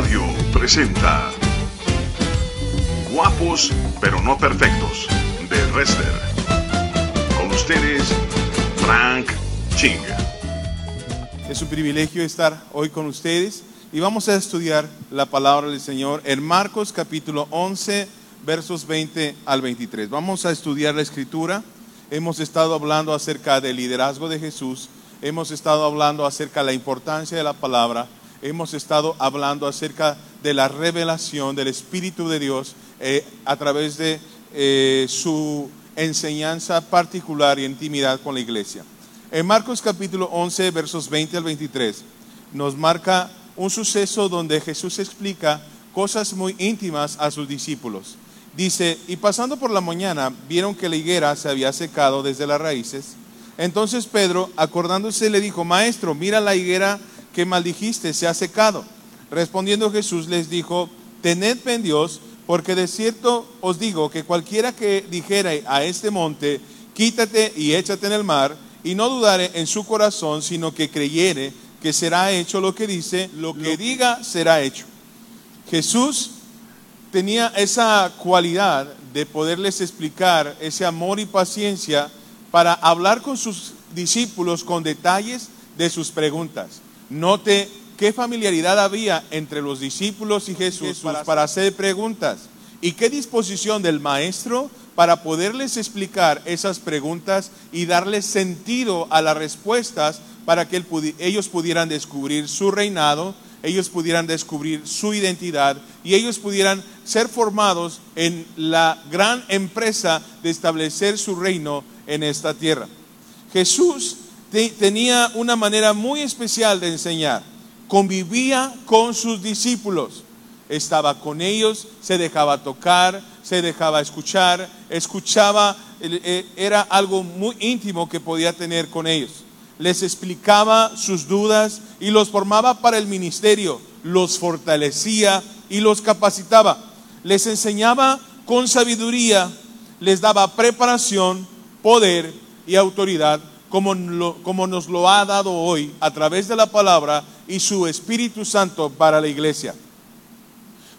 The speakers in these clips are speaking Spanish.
Radio presenta Guapos pero no perfectos de Wrestler. Con ustedes, Frank Ching. Es un privilegio estar hoy con ustedes y vamos a estudiar la palabra del Señor en Marcos capítulo 11 versos 20 al 23. Vamos a estudiar la escritura. Hemos estado hablando acerca del liderazgo de Jesús, hemos estado hablando acerca de la importancia de la palabra, hemos estado hablando acerca de la revelación del Espíritu de Dios eh, a través de eh, su enseñanza particular y intimidad con la iglesia. En Marcos capítulo 11, versos 20 al 23, nos marca un suceso donde Jesús explica cosas muy íntimas a sus discípulos. Dice, y pasando por la mañana, vieron que la higuera se había secado desde las raíces. Entonces Pedro, acordándose, le dijo, Maestro, mira la higuera que maldijiste, se ha secado. Respondiendo Jesús les dijo, Tened en Dios, porque de cierto os digo que cualquiera que dijera a este monte, quítate y échate en el mar, y no dudare en su corazón, sino que creyere que será hecho lo que dice, lo que diga será hecho. Jesús tenía esa cualidad de poderles explicar ese amor y paciencia para hablar con sus discípulos con detalles de sus preguntas. Note qué familiaridad había entre los discípulos y Jesús para, hacer preguntas y qué disposición del maestro para poderles explicar esas preguntas y darles sentido a las respuestas para que ellos pudieran descubrir su reinado, ellos pudieran descubrir su identidad y ellos pudieran ser formados en la gran empresa de establecer su reino en esta tierra. Jesús tenía una manera muy especial de enseñar. Convivía con sus discípulos, estaba con ellos, se dejaba tocar, se dejaba escuchar, escuchaba, eh, era algo muy íntimo que podía tener con ellos. Les explicaba sus dudas y los formaba para el ministerio, los fortalecía y los capacitaba. Les enseñaba con sabiduría, les daba preparación, poder y autoridad como, como nos lo ha dado hoy a través de la palabra y su Espíritu Santo para la iglesia.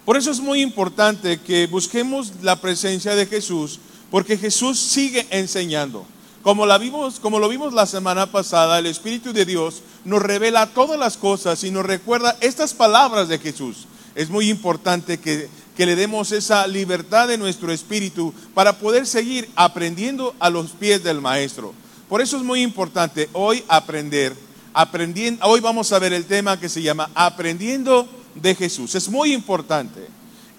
Por eso es muy importante que busquemos la presencia de Jesús, porque Jesús sigue enseñando. Como, la vimos, como lo vimos la semana pasada, el Espíritu de Dios nos revela todas las cosas y nos recuerda estas palabras de Jesús. Es muy importante que, que le demos esa libertad de nuestro espíritu para poder seguir aprendiendo a los pies del Maestro. Por eso es muy importante hoy aprender, aprendiendo, hoy vamos a ver el tema que se llama Aprendiendo de Jesús. Es muy importante.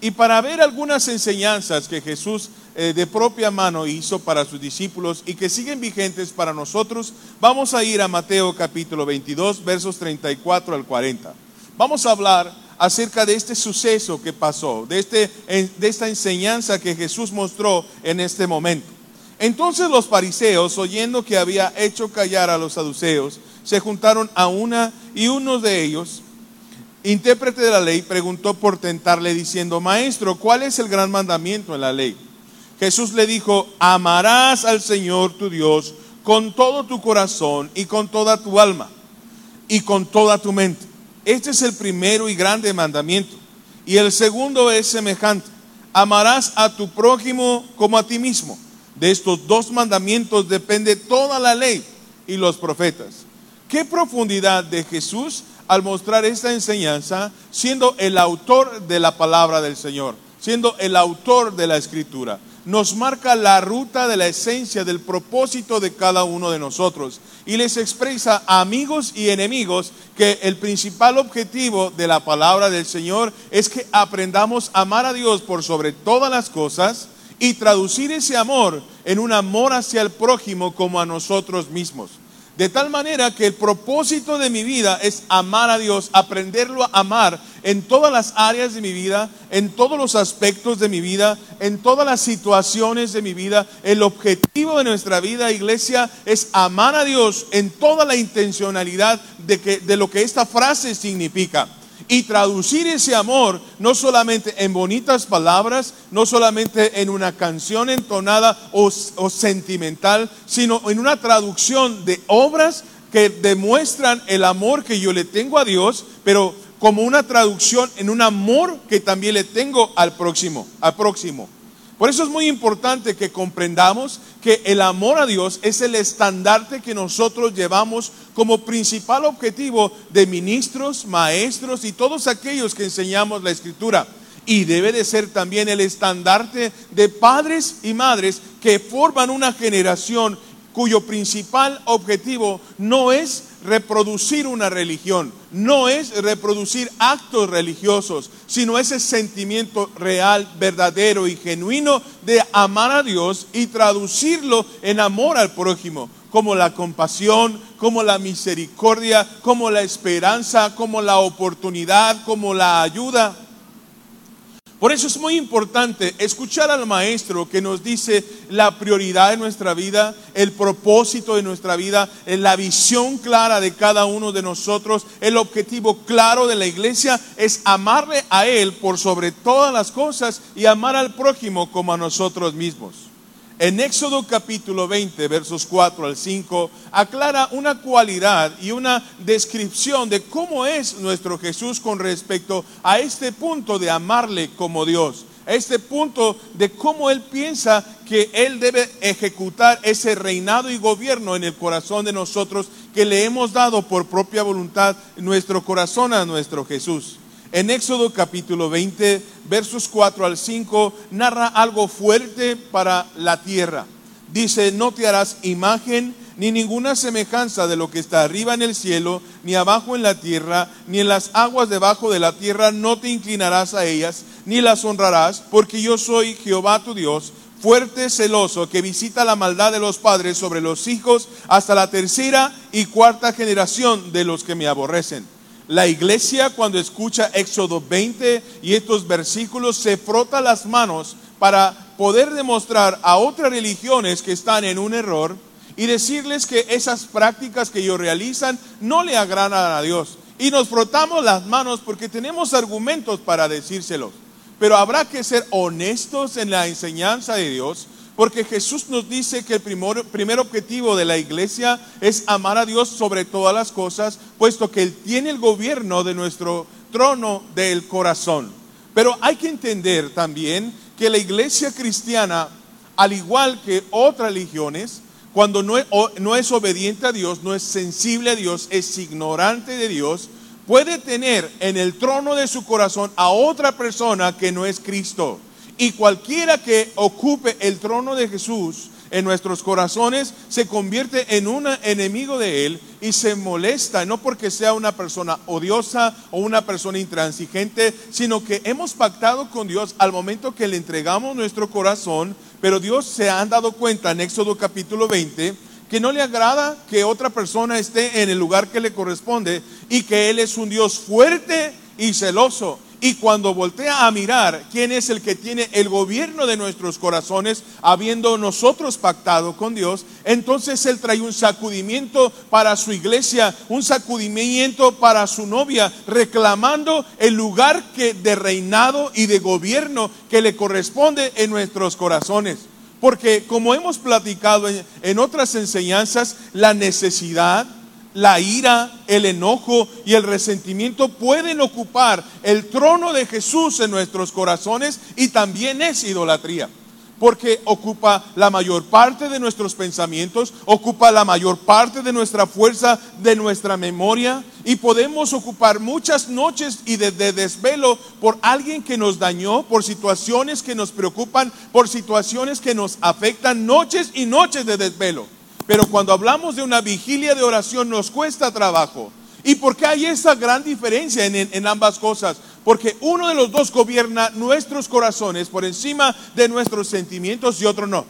Y para ver algunas enseñanzas que Jesús eh, de propia mano hizo para sus discípulos y que siguen vigentes para nosotros, vamos a ir a Mateo capítulo 22, versos 34 al 40. Vamos a hablar acerca de este suceso que pasó, de, este, de esta enseñanza que Jesús mostró en este momento. Entonces los fariseos, oyendo que había hecho callar a los saduceos, se juntaron a una y uno de ellos, intérprete de la ley, preguntó por tentarle diciendo, Maestro, ¿cuál es el gran mandamiento en la ley? Jesús le dijo, amarás al Señor tu Dios con todo tu corazón y con toda tu alma y con toda tu mente. Este es el primero y grande mandamiento. Y el segundo es semejante, amarás a tu prójimo como a ti mismo. De estos dos mandamientos depende toda la ley y los profetas. Qué profundidad de Jesús al mostrar esta enseñanza, siendo el autor de la palabra del Señor, siendo el autor de la escritura. Nos marca la ruta de la esencia del propósito de cada uno de nosotros y les expresa a amigos y enemigos que el principal objetivo de la palabra del Señor es que aprendamos a amar a Dios por sobre todas las cosas, y traducir ese amor en un amor hacia el prójimo como a nosotros mismos. De tal manera que el propósito de mi vida es amar a Dios, aprenderlo a amar en todas las áreas de mi vida, en todos los aspectos de mi vida, en todas las situaciones de mi vida. El objetivo de nuestra vida, iglesia, es amar a Dios en toda la intencionalidad de, que, de lo que esta frase significa y traducir ese amor no solamente en bonitas palabras, no solamente en una canción entonada o, sentimental, sino en una traducción de obras que demuestran el amor que yo le tengo a Dios, pero como una traducción en un amor que también le tengo al próximo, al próximo. Por eso es muy importante que comprendamos que el amor a Dios es el estandarte que nosotros llevamos como principal objetivo de ministros, maestros y todos aquellos que enseñamos la escritura. Y debe de ser también el estandarte de padres y madres que forman una generación cuyo principal objetivo no es reproducir una religión, no es reproducir actos religiosos, sino ese sentimiento real, verdadero y genuino de amar a Dios y traducirlo en amor al prójimo, como la compasión, como la misericordia, como la esperanza, como la oportunidad, como la ayuda. Por eso es muy importante escuchar al maestro que nos dice la prioridad de nuestra vida, el propósito de nuestra vida, la visión clara de cada uno de nosotros, el objetivo claro de la iglesia es amarle a Él por sobre todas las cosas y amar al prójimo como a nosotros mismos. En Éxodo capítulo 20, versos 4 al 5, aclara una cualidad y una descripción de cómo es nuestro Jesús con respecto a este punto de amarle como Dios, este punto de cómo Él piensa que Él debe ejecutar ese reinado y gobierno en el corazón de nosotros que le hemos dado por propia voluntad nuestro corazón a nuestro Jesús. En Éxodo capítulo 20, versos 4 al 5, narra algo fuerte para la tierra. Dice, no te harás imagen ni ninguna semejanza de lo que está arriba en el cielo, ni abajo en la tierra, ni en las aguas debajo de la tierra, no te inclinarás a ellas, ni las honrarás, porque yo soy Jehová tu Dios, fuerte, celoso, que visita la maldad de los padres sobre los hijos hasta la tercera y cuarta generación de los que me aborrecen. La iglesia cuando escucha Éxodo 20 y estos versículos se frota las manos para poder demostrar a otras religiones que están en un error y decirles que esas prácticas que ellos realizan no le agradan a Dios. Y nos frotamos las manos porque tenemos argumentos para decírselos. Pero habrá que ser honestos en la enseñanza de Dios porque Jesús nos dice que el primer, objetivo de la iglesia es amar a Dios sobre todas las cosas, puesto que Él tiene el gobierno de nuestro trono del corazón. Pero hay que entender también que la iglesia cristiana, al igual que otras religiones, cuando no es obediente a Dios, no es sensible a Dios, es ignorante de Dios, puede tener en el trono de su corazón a otra persona que no es Cristo. Y cualquiera que ocupe el trono de Jesús en nuestros corazones se convierte en un enemigo de Él y se molesta, no porque sea una persona odiosa o una persona intransigente, sino que hemos pactado con Dios al momento que le entregamos nuestro corazón, pero Dios se ha dado cuenta en Éxodo capítulo 20 que no le agrada que otra persona esté en el lugar que le corresponde y que Él es un Dios fuerte y celoso y cuando voltea a mirar quién es el que tiene el gobierno de nuestros corazones, habiendo nosotros pactado con Dios, entonces Él trae un sacudimiento para su iglesia, un sacudimiento para su novia, reclamando el lugar que, de reinado y de gobierno que le corresponde en nuestros corazones. Porque como hemos platicado en, en otras enseñanzas, la necesidad, la ira, el enojo y el resentimiento pueden ocupar el trono de Jesús en nuestros corazones y también es idolatría. Porque ocupa la mayor parte de nuestros pensamientos, ocupa la mayor parte de nuestra fuerza, de nuestra memoria, y podemos ocupar muchas noches y de, de, desvelo por alguien que nos dañó, por situaciones que nos preocupan, por situaciones que nos afectan, noches y noches de desvelo. Pero cuando hablamos de una vigilia de oración nos cuesta trabajo. ¿Y por qué hay esa gran diferencia en, en, ambas cosas? Porque uno de los dos gobierna nuestros corazones por encima de nuestros sentimientos y otro no.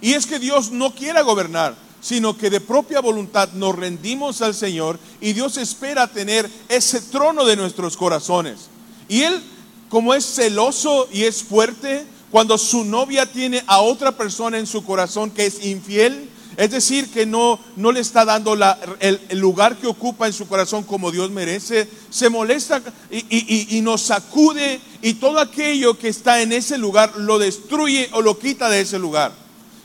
Y es que Dios no quiera gobernar, sino que de propia voluntad nos rendimos al Señor y Dios espera tener ese trono de nuestros corazones. Y Él, como es celoso y es fuerte, cuando su novia tiene a otra persona en su corazón que es infiel, es decir, que no, no le está dando el, el, lugar que ocupa en su corazón como Dios merece. Se molesta y, y, y, nos sacude y todo aquello que está en ese lugar lo destruye o lo quita de ese lugar.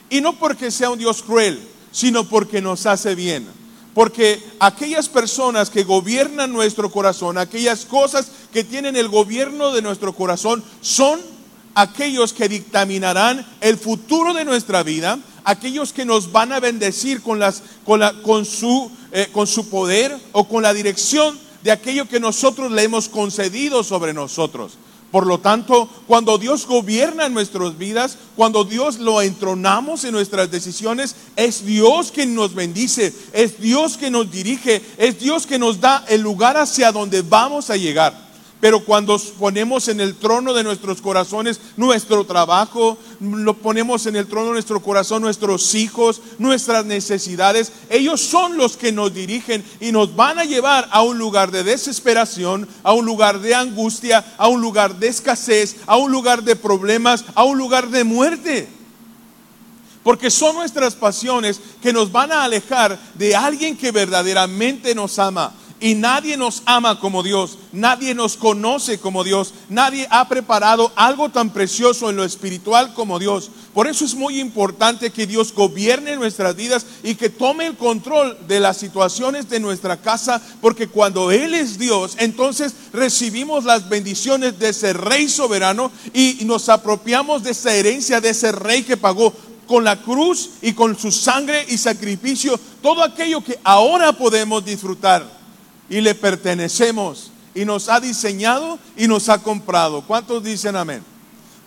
Y no porque sea un Dios cruel, sino porque nos hace bien Porque aquellas personas que gobiernan nuestro corazón, aquellas cosas que tienen el gobierno de nuestro corazón, son aquellos que dictaminarán el futuro de nuestra vida, aquellos que nos van a bendecir eh, con su poder o con la dirección de aquello que nosotros le hemos concedido sobre nosotros. Por lo tanto, cuando Dios gobierna en nuestras vidas, cuando Dios lo entronamos en nuestras decisiones, es Dios quien nos bendice, es Dios que nos dirige, es Dios que nos da el lugar hacia donde vamos a llegar. Pero cuando ponemos en el trono de nuestros corazones nuestro trabajo, lo ponemos en el trono de nuestro corazón nuestros hijos, nuestras necesidades, ellos son los que nos dirigen y nos van a llevar a un lugar de desesperación, a un lugar de angustia, a un lugar de escasez, a un lugar de problemas, a un lugar de muerte. Porque son nuestras pasiones que nos van a alejar de alguien que verdaderamente nos ama. Y nadie nos ama como Dios, nadie nos conoce como Dios, nadie ha preparado algo tan precioso en lo espiritual como Dios. Por eso es muy importante que Dios gobierne nuestras vidas y que tome el control de las situaciones de nuestra casa, porque cuando Él es Dios, entonces recibimos las bendiciones de ese Rey soberano y nos apropiamos de esa herencia de ese Rey que pagó con la cruz y con su sangre y sacrificio todo aquello que ahora podemos disfrutar y le pertenecemos y nos ha diseñado y nos ha comprado. ¿Cuántos dicen amén?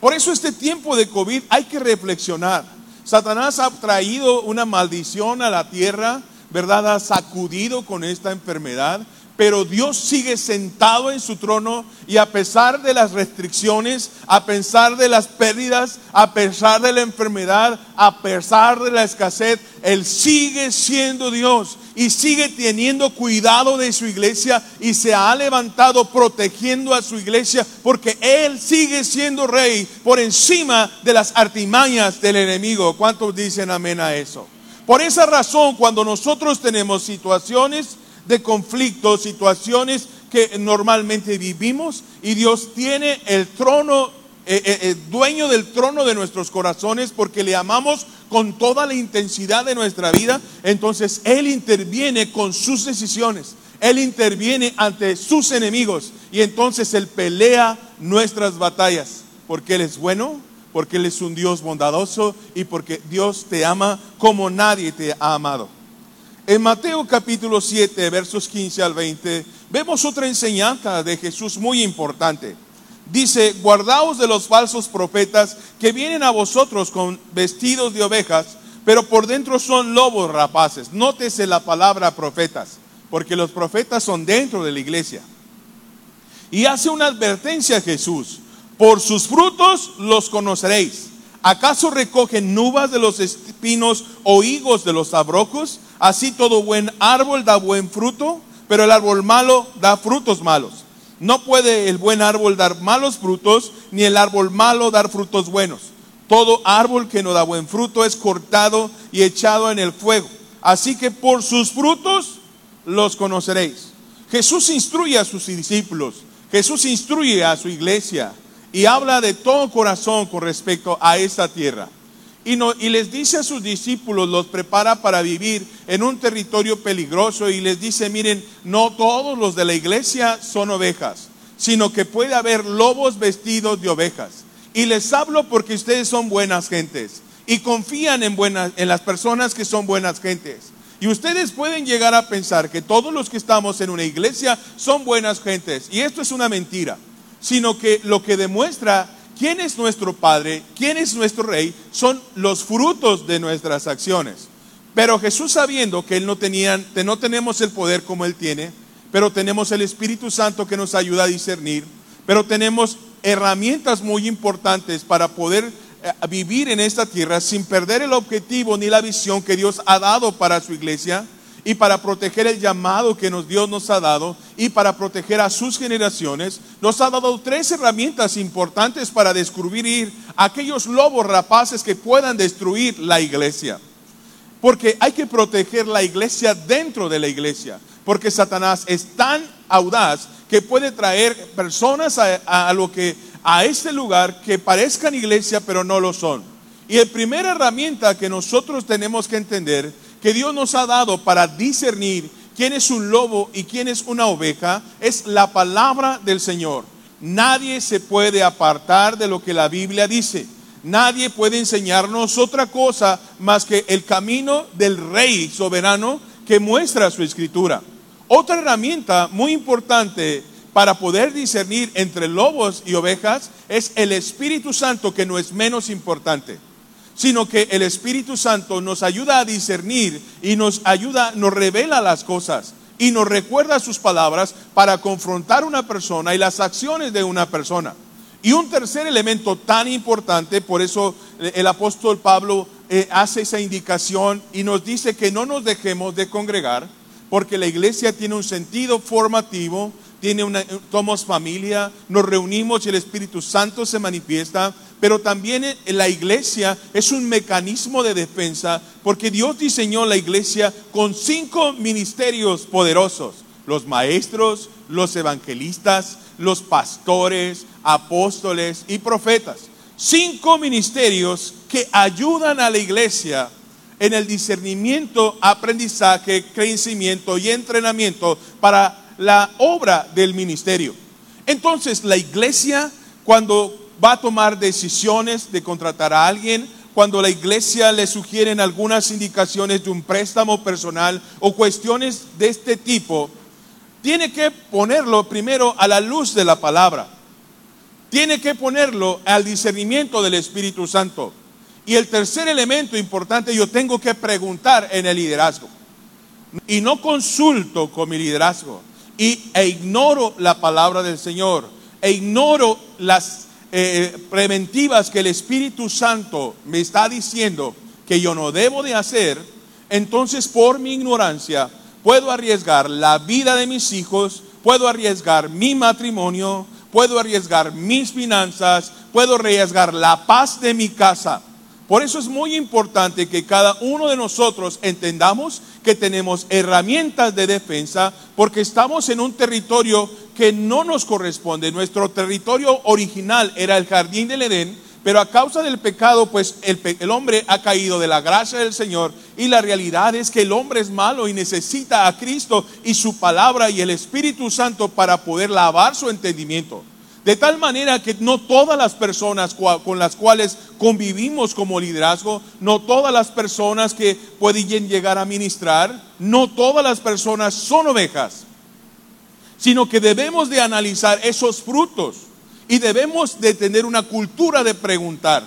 Por eso este tiempo de COVID hay que reflexionar. Satanás ha traído una maldición a la tierra, ¿verdad? Ha sacudido con esta enfermedad, pero Dios sigue sentado en su trono y a pesar de las restricciones, a pesar de las pérdidas, a pesar de la enfermedad, a pesar de la escasez, Él sigue siendo Dios y sigue teniendo cuidado de su iglesia y se ha levantado protegiendo a su iglesia porque Él sigue siendo rey por encima de las artimañas del enemigo. ¿Cuántos dicen amén a eso? Por esa razón, cuando nosotros tenemos situaciones, de conflictos, situaciones que normalmente vivimos y Dios tiene el trono, eh, eh, eh, dueño del trono de nuestros corazones porque le amamos con toda la intensidad de nuestra vida, entonces Él interviene con sus decisiones, Él interviene ante sus enemigos y entonces Él pelea nuestras batallas porque Él es bueno, porque Él es un Dios bondadoso y porque Dios te ama como nadie te ha amado. En Mateo capítulo 7, versos 15 al 20, vemos otra enseñanza de Jesús muy importante. Dice, guardaos de los falsos profetas que vienen a vosotros con vestidos de ovejas, pero por dentro son lobos rapaces. Nótese la palabra profetas, porque los profetas son dentro de la iglesia. Y hace una advertencia a Jesús, por sus frutos los conoceréis. ¿Acaso recogen nubes de los espinos o higos de los abrojos? Así todo buen árbol da buen fruto, pero el árbol malo da frutos malos. No puede el buen árbol dar malos frutos, ni el árbol malo dar frutos buenos. Todo árbol que no da buen fruto es cortado y echado en el fuego. Así que por sus frutos los conoceréis. Jesús instruye a sus discípulos, Jesús instruye a su iglesia y habla de todo corazón con respecto a esta tierra. Y, les dice a sus discípulos, los prepara para vivir en un territorio peligroso y les dice, miren, no todos los de la iglesia son ovejas, sino que puede haber lobos vestidos de ovejas. Y les hablo porque ustedes son buenas gentes y confían en, buenas, en las personas que son buenas gentes. Y ustedes pueden llegar a pensar que todos los que estamos en una iglesia son buenas gentes. Y esto es una mentira, sino que lo que demuestra quién es nuestro Padre, quién es nuestro Rey, son los frutos de nuestras acciones. Pero Jesús sabiendo que Él no tenía, no tenemos el poder como Él tiene, pero tenemos el Espíritu Santo que nos ayuda a discernir, pero tenemos herramientas muy importantes para poder eh, vivir en esta tierra sin perder el objetivo ni la visión que Dios ha dado para su iglesia y para proteger el llamado que nos, Dios nos ha dado y para proteger a sus generaciones, nos ha dado tres herramientas importantes para descubrir aquellos lobos rapaces que puedan destruir la iglesia. Porque hay que proteger la iglesia dentro de la iglesia. Porque Satanás es tan audaz que puede traer personas a, a lo que a este lugar que parezcan iglesia pero no lo son. Y la primera herramienta que nosotros tenemos que entender que Dios nos ha dado para discernir quién es un lobo y quién es una oveja es la palabra del Señor. Nadie se puede apartar de lo que la Biblia dice. Nadie puede enseñarnos otra cosa más que el camino del rey soberano que muestra su escritura. Otra herramienta muy importante para poder discernir entre lobos y ovejas es el Espíritu Santo, que no es menos importante, sino que el Espíritu Santo nos ayuda a discernir y nos ayuda, nos revela las cosas y nos recuerda sus palabras para confrontar una persona y las acciones de una persona. Y un tercer elemento tan importante, por eso el apóstol Pablo eh, hace esa indicación y nos dice que no nos dejemos de congregar, porque la iglesia tiene un sentido formativo, tiene una, somos familia, nos reunimos y el Espíritu Santo se manifiesta, pero también la iglesia es un mecanismo de defensa, porque Dios diseñó la iglesia con cinco ministerios poderosos, los maestros, los evangelistas, los pastores, apóstoles y profetas. Cinco ministerios que ayudan a la iglesia en el discernimiento, aprendizaje, crecimiento y entrenamiento para la obra del ministerio. Entonces, la iglesia, cuando va a tomar decisiones de contratar a alguien, cuando la iglesia le sugieren algunas indicaciones de un préstamo personal o cuestiones de este tipo, tiene que ponerlo primero a la luz de la palabra. Tiene que ponerlo al discernimiento del Espíritu Santo. Y el tercer elemento importante, yo tengo que preguntar en el liderazgo. Y no consulto con mi liderazgo. Y, e ignoro la palabra del Señor. E ignoro las eh, preventivas que el Espíritu Santo me está diciendo que yo no debo de hacer. Entonces por mi ignorancia puedo arriesgar la vida de mis hijos, puedo arriesgar mi matrimonio, puedo arriesgar mis finanzas, puedo arriesgar la paz de mi casa. Por eso es muy importante que cada uno de nosotros entendamos que tenemos herramientas de defensa porque estamos en un territorio que no nos corresponde. Nuestro territorio original era el jardín del Edén, pero a causa del pecado, pues el, el, hombre ha caído de la gracia del Señor y la realidad es que el hombre es malo y necesita a Cristo y su palabra y el Espíritu Santo para poder lavar su entendimiento. De tal manera que no todas las personas con las cuales convivimos como liderazgo, no todas las personas que pueden llegar a ministrar, no todas las personas son ovejas, sino que debemos de analizar esos frutos y debemos de tener una cultura de preguntar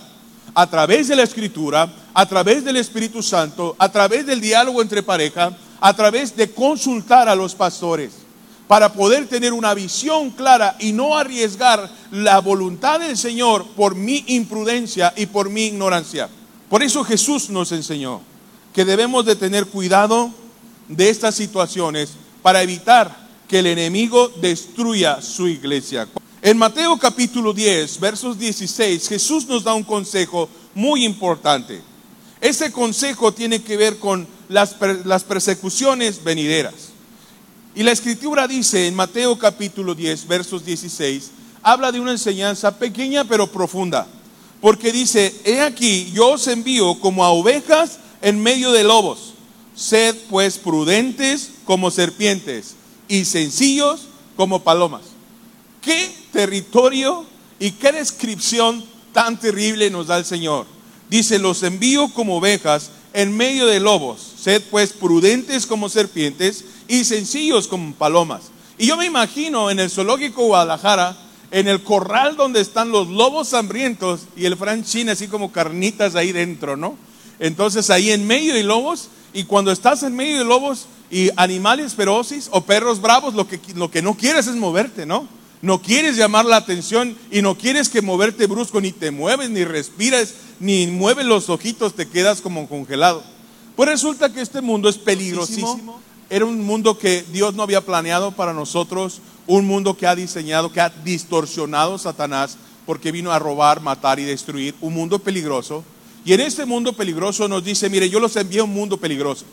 a través de la escritura, a través del Espíritu Santo, a través del diálogo entre pareja, a través de consultar a los pastores para poder tener una visión clara y no arriesgar la voluntad del Señor por mi imprudencia y por mi ignorancia. Por eso Jesús nos enseñó que debemos de tener cuidado de estas situaciones para evitar que el enemigo destruya su iglesia. En Mateo capítulo 10, versos 16, Jesús nos da un consejo muy importante. Ese consejo tiene que ver con las, las persecuciones venideras. Y la escritura dice en Mateo capítulo 10, versos 16, habla de una enseñanza pequeña pero profunda. Porque dice, he aquí, yo os envío como a ovejas en medio de lobos. Sed pues prudentes como serpientes y sencillos como palomas. ¿Qué territorio y qué descripción tan terrible nos da el Señor? Dice, los envío como ovejas en medio de lobos. Sed pues prudentes como serpientes y sencillos como palomas. Y yo me imagino en el zoológico Guadalajara, en el corral donde están los lobos hambrientos y el franchín así como carnitas ahí dentro, ¿no? Entonces ahí en medio de lobos, y cuando estás en medio de lobos y animales feroces o perros bravos, lo que, lo que no quieres es moverte, ¿no? No quieres llamar la atención y no quieres que moverte brusco, ni te mueves, ni respiras, ni mueves los ojitos, te quedas como congelado. Pues resulta que este mundo es peligrosísimo era un mundo que Dios no había planeado para nosotros, un mundo que ha diseñado, que ha distorsionado Satanás porque vino a robar, matar y destruir, un mundo peligroso. Y en este mundo peligroso nos dice, mire, yo los envío a un mundo peligroso,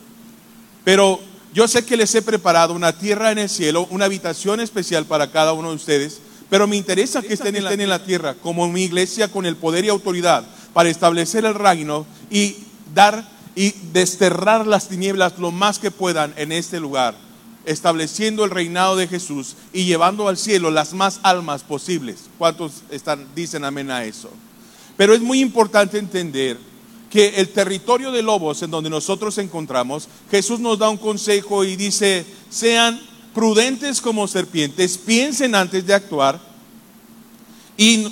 pero yo sé que les he preparado una tierra en el cielo, una habitación especial para cada uno de ustedes, pero me interesa que estén, estén en la tierra como mi iglesia con el poder y autoridad para establecer el reino y dar y desterrar las tinieblas lo más que puedan en este lugar, estableciendo el reinado de Jesús y llevando al cielo las más almas posibles. ¿Cuántos están, dicen amén a eso? Pero es muy importante entender que el territorio de lobos en donde nosotros encontramos, Jesús nos da un consejo y dice, sean prudentes como serpientes, piensen antes de actuar y,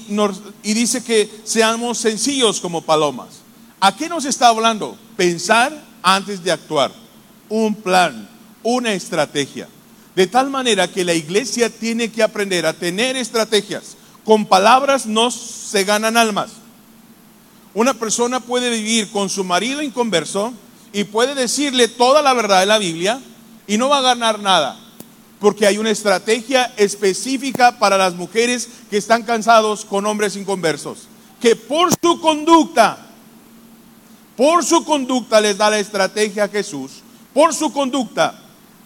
y dice que seamos sencillos como palomas. ¿A qué nos está hablando? Pensar antes de actuar, un plan, una estrategia. De tal manera que la iglesia tiene que aprender a tener estrategias. Con palabras no se ganan almas. Una persona puede vivir con su marido inconverso y puede decirle toda la verdad de la Biblia y no va a ganar nada porque hay una estrategia específica para las mujeres que están cansados con hombres inconversos, que por su conducta, por su conducta les da la estrategia a Jesús, por su conducta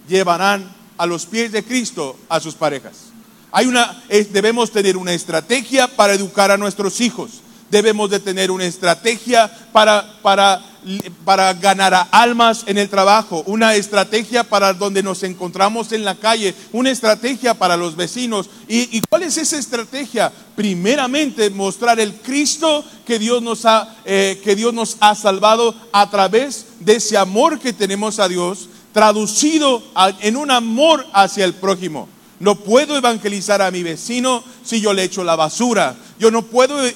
llevarán a los pies de Cristo a sus parejas. Hay una, debemos tener una estrategia para educar a nuestros hijos. Debemos de tener una estrategia para, para para ganar a almas en el trabajo, una estrategia para donde nos encontramos en la calle, una estrategia para los vecinos. ¿Y, cuál es esa estrategia? Primeramente mostrar el Cristo que Dios nos ha, eh, que Dios nos ha salvado a través de ese amor que tenemos a Dios, traducido en un amor hacia el prójimo. No puedo evangelizar a mi vecino si yo le echo la basura. Yo no puedo eh,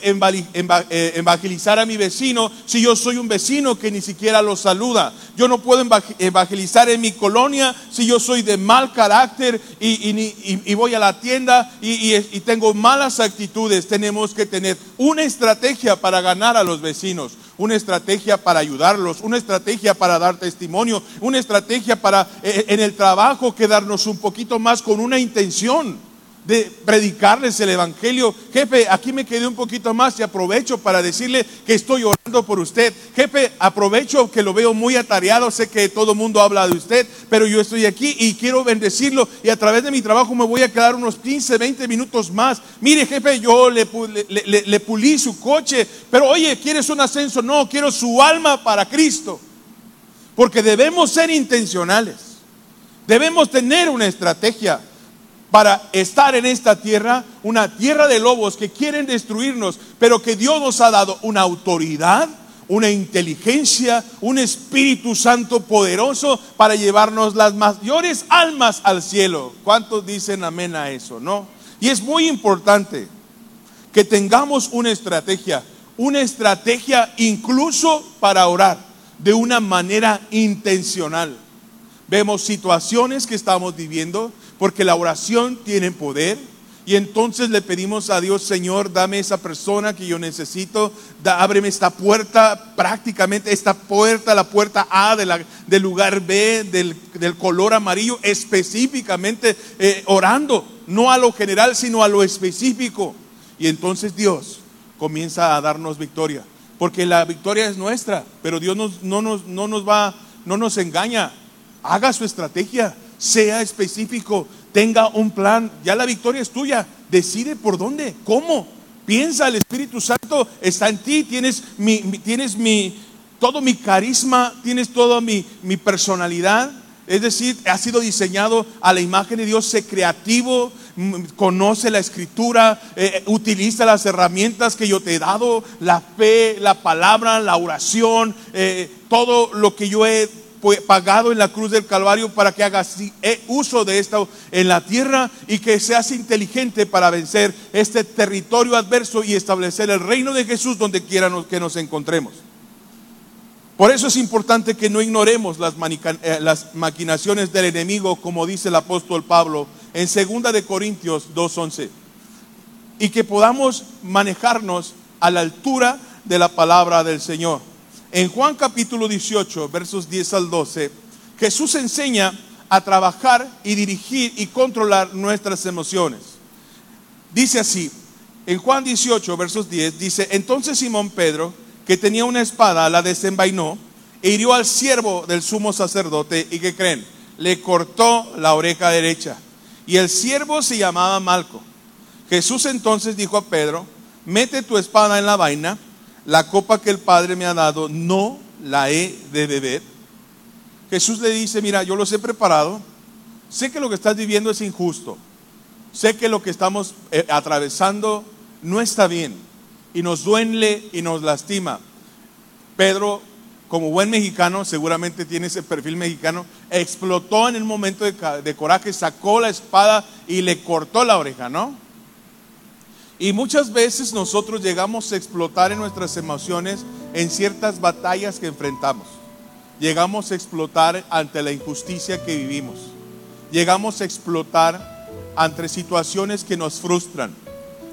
evangelizar a mi vecino si yo soy un vecino que ni siquiera lo saluda. Yo no puedo evangelizar en mi colonia si yo soy de mal carácter y, voy a la tienda y, y tengo malas actitudes. Tenemos que tener una estrategia para ganar a los vecinos una estrategia para ayudarlos, una estrategia para dar testimonio, una estrategia para eh, en el trabajo quedarnos un poquito más con una intención de predicarles el Evangelio. Jefe, aquí me quedé un poquito más y aprovecho para decirle que estoy orando por usted. Jefe, aprovecho que lo veo muy atareado, sé que todo el mundo habla de usted, pero yo estoy aquí y quiero bendecirlo y a través de mi trabajo me voy a quedar unos 15, 20 minutos más. Mire, jefe, yo le, le, le pulí su coche, pero oye, ¿quieres un ascenso? No, quiero su alma para Cristo. Porque debemos ser intencionales. Debemos tener una estrategia para estar en esta tierra, una tierra de lobos que quieren destruirnos, pero que Dios nos ha dado una autoridad, una inteligencia, un Espíritu Santo poderoso para llevarnos las mayores almas al cielo. ¿Cuántos dicen amén a eso? ¿No? Y es muy importante que tengamos una estrategia, una estrategia incluso para orar de una manera intencional. Vemos situaciones que estamos viviendo, porque la oración tiene poder. Y entonces le pedimos a Dios, Señor, dame esa persona que yo necesito, ábreme esta puerta, prácticamente esta puerta, la puerta A del lugar B, del, color amarillo, específicamente eh, orando, no a lo general, sino a lo específico. Y entonces Dios comienza a darnos victoria, porque la victoria es nuestra, pero Dios no, no nos va, no nos engaña. Haga su estrategia, sea específico, tenga un plan. Ya la victoria es tuya. Decide por dónde, cómo. Piensa, el Espíritu Santo está en ti. Tienes mi, tienes mi, todo mi carisma, tienes toda mi, mi personalidad. Es decir, ha sido diseñado a la imagen de Dios, sé creativo, conoce la escritura, eh, utiliza las herramientas que yo te he dado, la fe, la palabra, la oración, eh, todo lo que yo he pagado en la cruz del Calvario para que hagas eh, uso de esto en la tierra y que seas inteligente para vencer este territorio adverso y establecer el reino de Jesús donde quiera que nos encontremos. Por eso es importante que no ignoremos las, eh, las maquinaciones del enemigo, como dice el apóstol Pablo en 2 de Corintios 2:11, y que podamos manejarnos a la altura de la palabra del Señor. En Juan capítulo 18, versos 10 al 12, Jesús enseña a trabajar y dirigir y controlar nuestras emociones. Dice así, en Juan 18, versos 10, dice, entonces Simón Pedro, que tenía una espada, la desenvainó e hirió al siervo del sumo sacerdote y que creen, le cortó la oreja derecha. Y el siervo se llamaba Malco. Jesús entonces dijo a Pedro, mete tu espada en la vaina la copa que el Padre me ha dado, no la he de beber? Jesús le dice, mira, yo los he preparado, sé que lo que estás viviendo es injusto, sé que lo que estamos eh, atravesando no está bien y nos duele y nos lastima. Pedro, como buen mexicano, seguramente tiene ese perfil mexicano, explotó en el momento de, de coraje, sacó la espada y le cortó la oreja, ¿no? Y muchas veces nosotros llegamos a explotar en nuestras emociones en ciertas batallas que enfrentamos. Llegamos a explotar ante la injusticia que vivimos. Llegamos a explotar ante situaciones que nos frustran.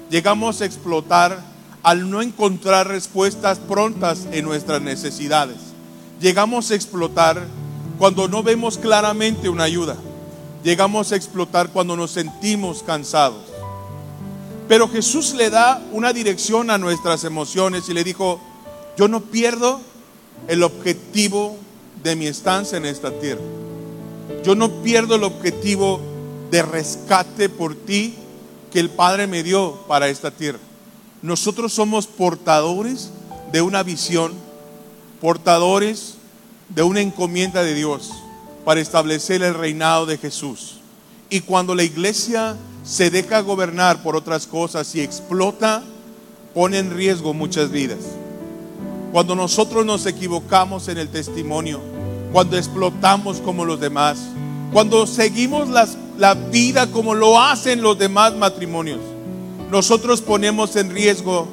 Llegamos a explotar al no encontrar respuestas prontas en nuestras necesidades. Llegamos a explotar cuando no vemos claramente una ayuda. Llegamos a explotar cuando nos sentimos cansados. Pero Jesús le da una dirección a nuestras emociones y le dijo, yo no pierdo el objetivo de mi estancia en esta tierra. Yo no pierdo el objetivo de rescate por ti que el Padre me dio para esta tierra. Nosotros somos portadores de una visión, portadores de una encomienda de Dios para establecer el reinado de Jesús. Y cuando la iglesia se deja gobernar por otras cosas y explota, pone en riesgo muchas vidas. Cuando nosotros nos equivocamos en el testimonio, cuando explotamos como los demás, cuando seguimos la vida como lo hacen los demás matrimonios, nosotros ponemos en riesgo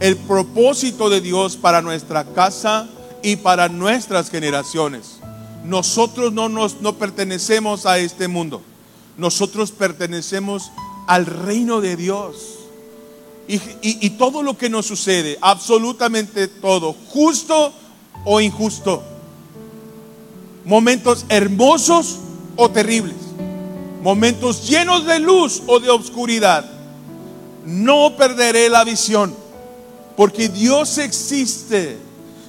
el propósito de Dios para nuestra casa y para nuestras generaciones. Nosotros no, nos, no pertenecemos a este mundo. Nosotros pertenecemos al reino de Dios. Y, todo lo que nos sucede, absolutamente todo, justo o injusto, momentos hermosos o terribles, momentos llenos de luz o de obscuridad, no perderé la visión, porque Dios existe,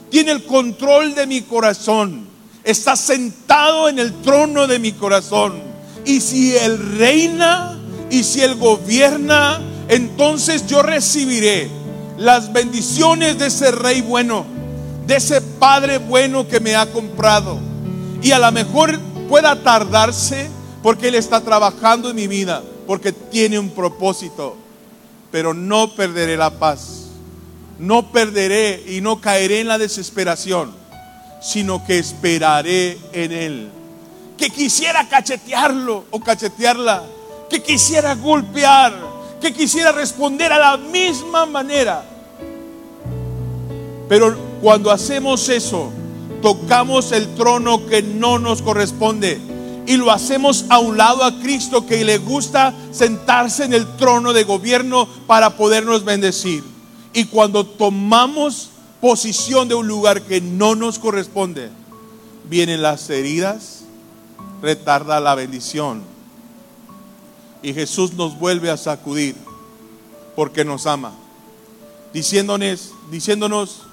tiene el control de mi corazón, está sentado en el trono de mi corazón y si Él reina y si Él gobierna, entonces yo recibiré las bendiciones de ese rey bueno, de ese padre bueno que me ha comprado. Y a lo mejor pueda tardarse porque Él está trabajando en mi vida, porque tiene un propósito. Pero no perderé la paz, no perderé y no caeré en la desesperación, sino que esperaré en Él que quisiera cachetearlo o cachetearla, que quisiera golpear, que quisiera responder a la misma manera. Pero cuando hacemos eso, tocamos el trono que no nos corresponde y lo hacemos a un lado a Cristo que le gusta sentarse en el trono de gobierno para podernos bendecir. Y cuando tomamos posición de un lugar que no nos corresponde, vienen las heridas, retarda la bendición. Y Jesús nos vuelve a sacudir porque nos ama, diciéndonos, diciéndonos,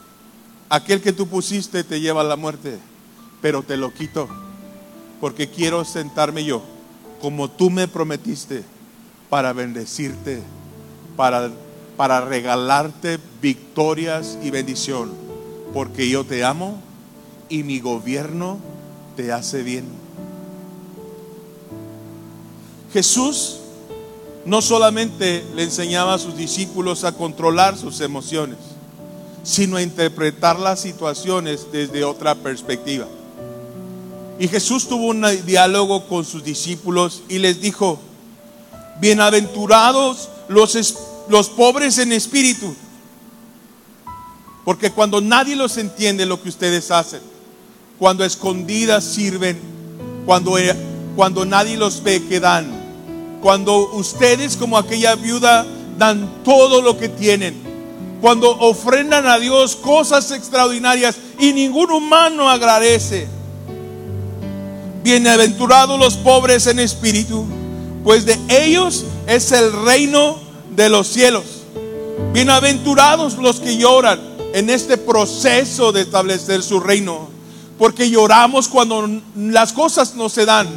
aquel que tú pusiste te lleva a la muerte, pero te lo quito, porque quiero sentarme yo, como tú me prometiste, para bendecirte, para, para regalarte victorias y bendición, porque yo te amo y mi gobierno te hace bien. Jesús no solamente le enseñaba a sus discípulos a controlar sus emociones, sino a interpretar las situaciones desde otra perspectiva. Y Jesús tuvo un diálogo con sus discípulos y les dijo, bienaventurados los, los pobres en espíritu, porque cuando nadie los entiende lo que ustedes hacen, cuando escondidas sirven, cuando, cuando nadie los ve que dan, cuando ustedes como aquella viuda dan todo lo que tienen. Cuando ofrendan a Dios cosas extraordinarias y ningún humano agradece. Bienaventurados los pobres en espíritu, pues de ellos es el reino de los cielos. Bienaventurados los que lloran en este proceso de establecer su reino, porque lloramos cuando las cosas no se dan,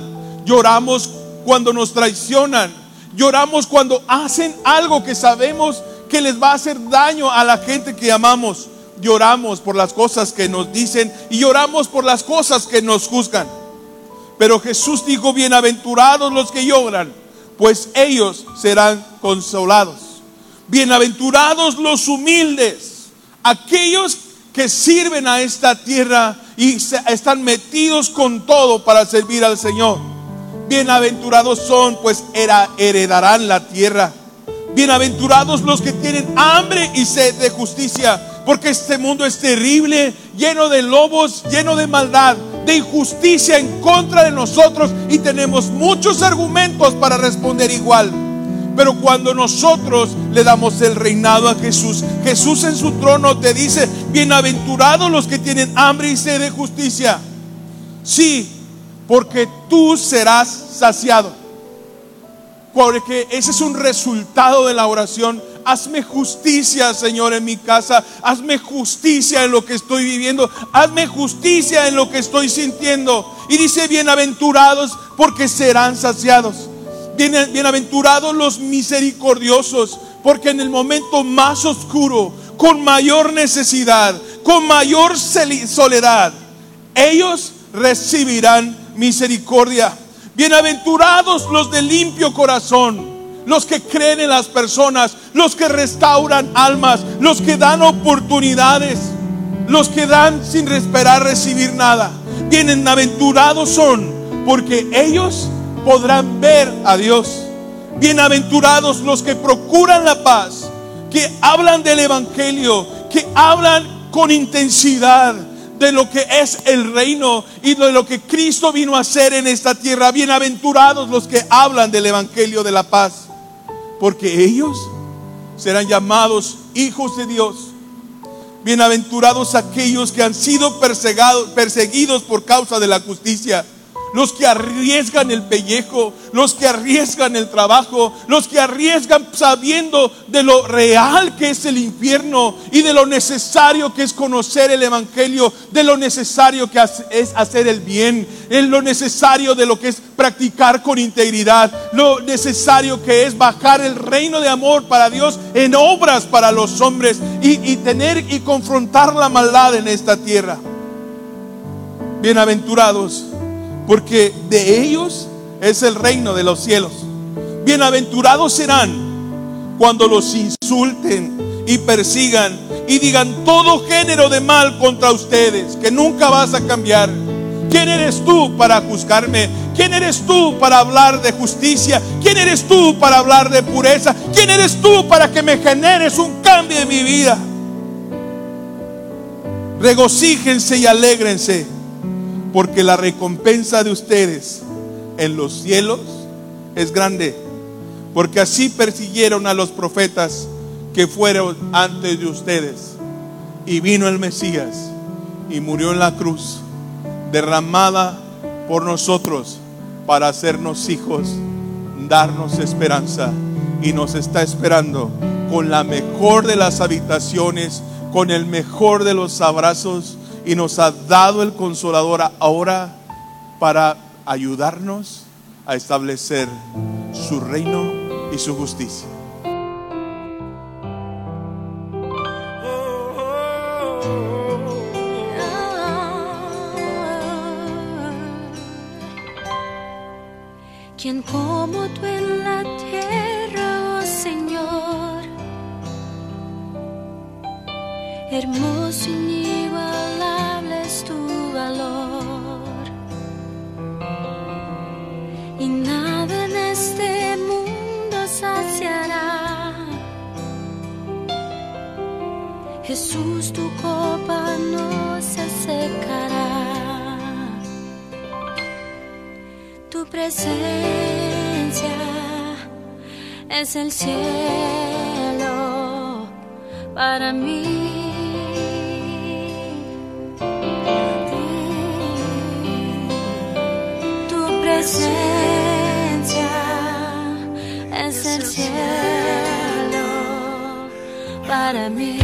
lloramos cuando nos traicionan. Lloramos cuando hacen algo que sabemos que les va a hacer daño a la gente que amamos. lloramos por las cosas que nos dicen y lloramos por las cosas que nos juzgan. Pero Jesús dijo, bienaventurados los que lloran, pues ellos serán consolados. Bienaventurados los humildes, aquellos que sirven a esta tierra y están metidos con todo para servir al Señor. Bienaventurados son, pues heredarán la tierra. Bienaventurados los que tienen hambre y sed de justicia, porque este mundo es terrible, lleno de lobos, lleno de maldad, de injusticia en contra de nosotros y tenemos muchos argumentos para responder igual. Pero cuando nosotros le damos el reinado a Jesús, Jesús en su trono te dice, bienaventurados los que tienen hambre y sed de justicia. Sí, porque tú serás saciado. Porque ese es un resultado de la oración. Hazme justicia, Señor, en mi casa. Hazme justicia en lo que estoy viviendo. Hazme justicia en lo que estoy sintiendo. Y dice, bienaventurados porque serán saciados. Bienaventurados los misericordiosos, porque en el momento más oscuro, con mayor necesidad, con mayor soledad, ellos recibirán misericordia. Bienaventurados los de limpio corazón, los que creen en las personas, los que restauran almas, los que dan oportunidades, los que dan sin esperar recibir nada. Bienaventurados son, porque ellos podrán ver a Dios. Bienaventurados los que procuran la paz, que hablan del Evangelio, que hablan con intensidad de lo que es el reino y de lo que Cristo vino a hacer en esta tierra. Bienaventurados los que hablan del Evangelio de la paz, porque ellos serán llamados hijos de Dios. Bienaventurados aquellos que han sido perseguidos por causa de la justicia los que arriesgan el pellejo, los que arriesgan el trabajo, los que arriesgan sabiendo de lo real que es el infierno y de lo necesario que es conocer el Evangelio, de lo necesario que es hacer el bien, en lo necesario de lo que es practicar con integridad, lo necesario que es bajar el reino de amor para Dios en obras para los hombres y, y tener y confrontar la maldad en esta tierra. Bienaventurados porque de ellos es el reino de los cielos. Bienaventurados serán cuando los insulten y persigan y digan todo género de mal contra ustedes, que nunca vas a cambiar. ¿Quién eres tú para juzgarme? ¿Quién eres tú para hablar de justicia? ¿Quién eres tú para hablar de pureza? ¿Quién eres tú para que me generes un cambio en mi vida? Regocíjense y alégrense porque la recompensa de ustedes en los cielos es grande, porque así persiguieron a los profetas que fueron antes de ustedes. Y vino el Mesías y murió en la cruz, derramada por nosotros para hacernos hijos, darnos esperanza. Y nos está esperando con la mejor de las habitaciones, con el mejor de los abrazos y nos ha dado el consolador ahora para ayudarnos a establecer su reino y su justicia. Quien como tú es el cielo para mí. presencia es el cielo para mí.